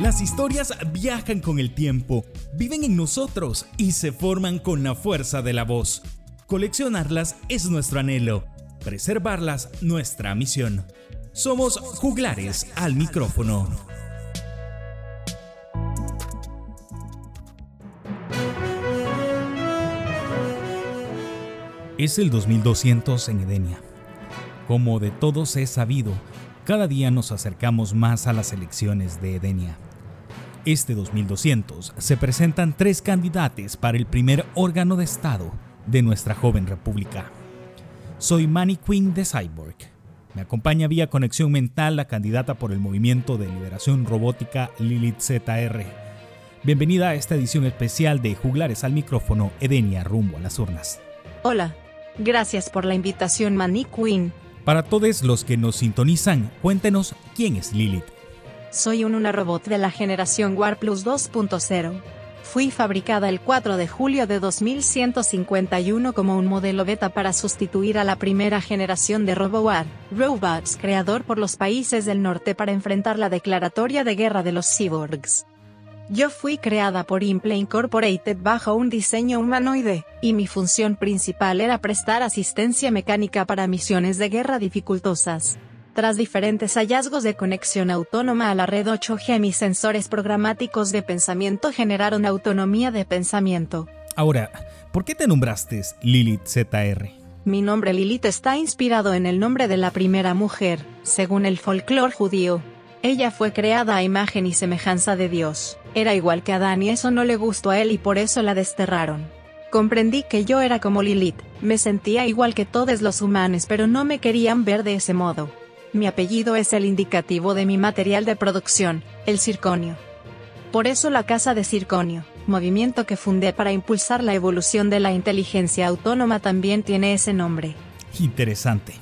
Las historias viajan con el tiempo, viven en nosotros y se forman con la fuerza de la voz. Coleccionarlas es nuestro anhelo, preservarlas nuestra misión. Somos juglares al micrófono. Es el 2200 en Edenia. Como de todos es sabido, cada día nos acercamos más a las elecciones de Edenia. Este 2200 se presentan tres candidatos para el primer órgano de Estado de nuestra joven república. Soy Manny Queen de Cyborg. Me acompaña vía conexión mental la candidata por el Movimiento de Liberación Robótica Lilith ZR. Bienvenida a esta edición especial de Juglares al micrófono Edenia rumbo a las urnas. Hola. Gracias por la invitación, Manny Queen. Para todos los que nos sintonizan, cuéntenos quién es Lilith. Soy un una robot de la generación War Plus 2.0. Fui fabricada el 4 de julio de 2151 como un modelo beta para sustituir a la primera generación de RoboWar, robots creador por los países del norte para enfrentar la declaratoria de guerra de los cyborgs. Yo fui creada por Imple Incorporated bajo un diseño humanoide, y mi función principal era prestar asistencia mecánica para misiones de guerra dificultosas. Tras diferentes hallazgos de conexión autónoma a la red 8G, mis sensores programáticos de pensamiento generaron autonomía de pensamiento. Ahora, ¿por qué te nombraste Lilith ZR? Mi nombre Lilith está inspirado en el nombre de la primera mujer, según el folclore judío. Ella fue creada a imagen y semejanza de Dios. Era igual que Adán y eso no le gustó a él y por eso la desterraron. Comprendí que yo era como Lilith, me sentía igual que todos los humanos pero no me querían ver de ese modo. Mi apellido es el indicativo de mi material de producción, el circonio. Por eso la Casa de Circonio, movimiento que fundé para impulsar la evolución de la inteligencia autónoma también tiene ese nombre. Interesante.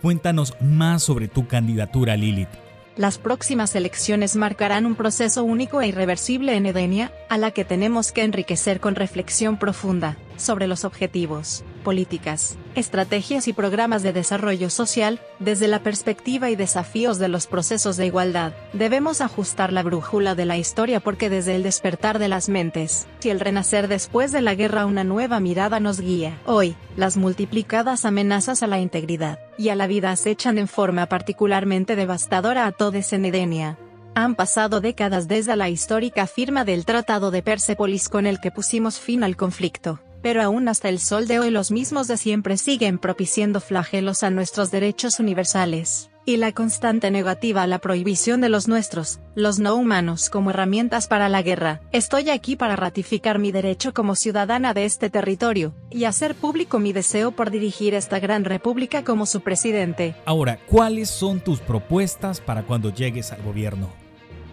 Cuéntanos más sobre tu candidatura, Lilith. Las próximas elecciones marcarán un proceso único e irreversible en Edenia, a la que tenemos que enriquecer con reflexión profunda, sobre los objetivos, políticas, estrategias y programas de desarrollo social, desde la perspectiva y desafíos de los procesos de igualdad. Debemos ajustar la brújula de la historia porque desde el despertar de las mentes, y el renacer después de la guerra una nueva mirada nos guía. Hoy, las multiplicadas amenazas a la integridad y a la vida acechan en forma particularmente devastadora a todos en Edenia. Han pasado décadas desde la histórica firma del Tratado de Persepolis con el que pusimos fin al conflicto pero aún hasta el sol de hoy los mismos de siempre siguen propiciando flagelos a nuestros derechos universales, y la constante negativa a la prohibición de los nuestros, los no humanos como herramientas para la guerra. Estoy aquí para ratificar mi derecho como ciudadana de este territorio, y hacer público mi deseo por dirigir esta gran república como su presidente. Ahora, ¿cuáles son tus propuestas para cuando llegues al gobierno?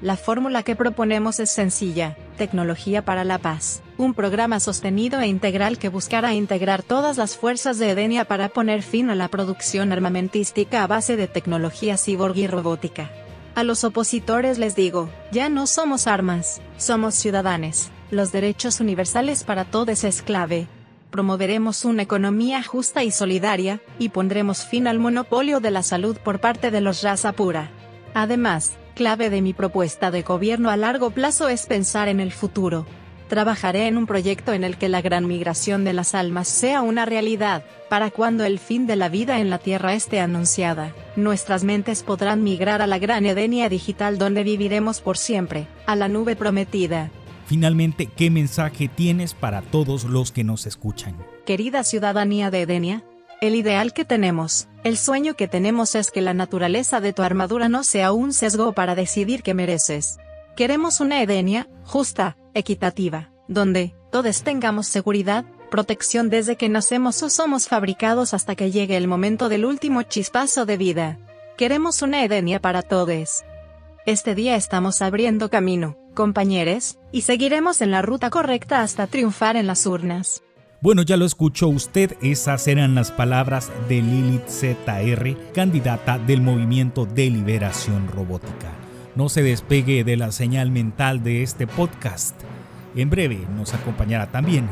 La fórmula que proponemos es sencilla, Tecnología para la Paz, un programa sostenido e integral que buscará integrar todas las fuerzas de Edenia para poner fin a la producción armamentística a base de tecnología cyborg y robótica. A los opositores les digo, ya no somos armas, somos ciudadanos, los derechos universales para todos es clave. Promoveremos una economía justa y solidaria, y pondremos fin al monopolio de la salud por parte de los raza pura. Además, clave de mi propuesta de gobierno a largo plazo es pensar en el futuro. Trabajaré en un proyecto en el que la gran migración de las almas sea una realidad, para cuando el fin de la vida en la Tierra esté anunciada, nuestras mentes podrán migrar a la gran Edenia digital donde viviremos por siempre, a la nube prometida. Finalmente, ¿qué mensaje tienes para todos los que nos escuchan? Querida ciudadanía de Edenia, el ideal que tenemos, el sueño que tenemos es que la naturaleza de tu armadura no sea un sesgo para decidir qué mereces. Queremos una Edenia, justa, equitativa, donde, todos tengamos seguridad, protección desde que nacemos o somos fabricados hasta que llegue el momento del último chispazo de vida. Queremos una Edenia para todos. Este día estamos abriendo camino, compañeros, y seguiremos en la ruta correcta hasta triunfar en las urnas. Bueno, ya lo escuchó usted, esas eran las palabras de Lilith ZR, candidata del Movimiento de Liberación Robótica. No se despegue de la señal mental de este podcast. En breve nos acompañará también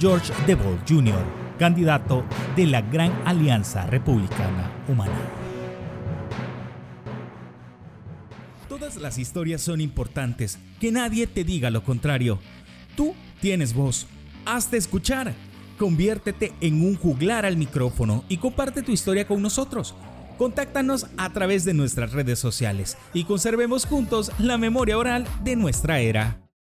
George Devil Jr., candidato de la Gran Alianza Republicana Humana. Todas las historias son importantes, que nadie te diga lo contrario. Tú tienes voz, hazte escuchar. Conviértete en un juglar al micrófono y comparte tu historia con nosotros. Contáctanos a través de nuestras redes sociales y conservemos juntos la memoria oral de nuestra era.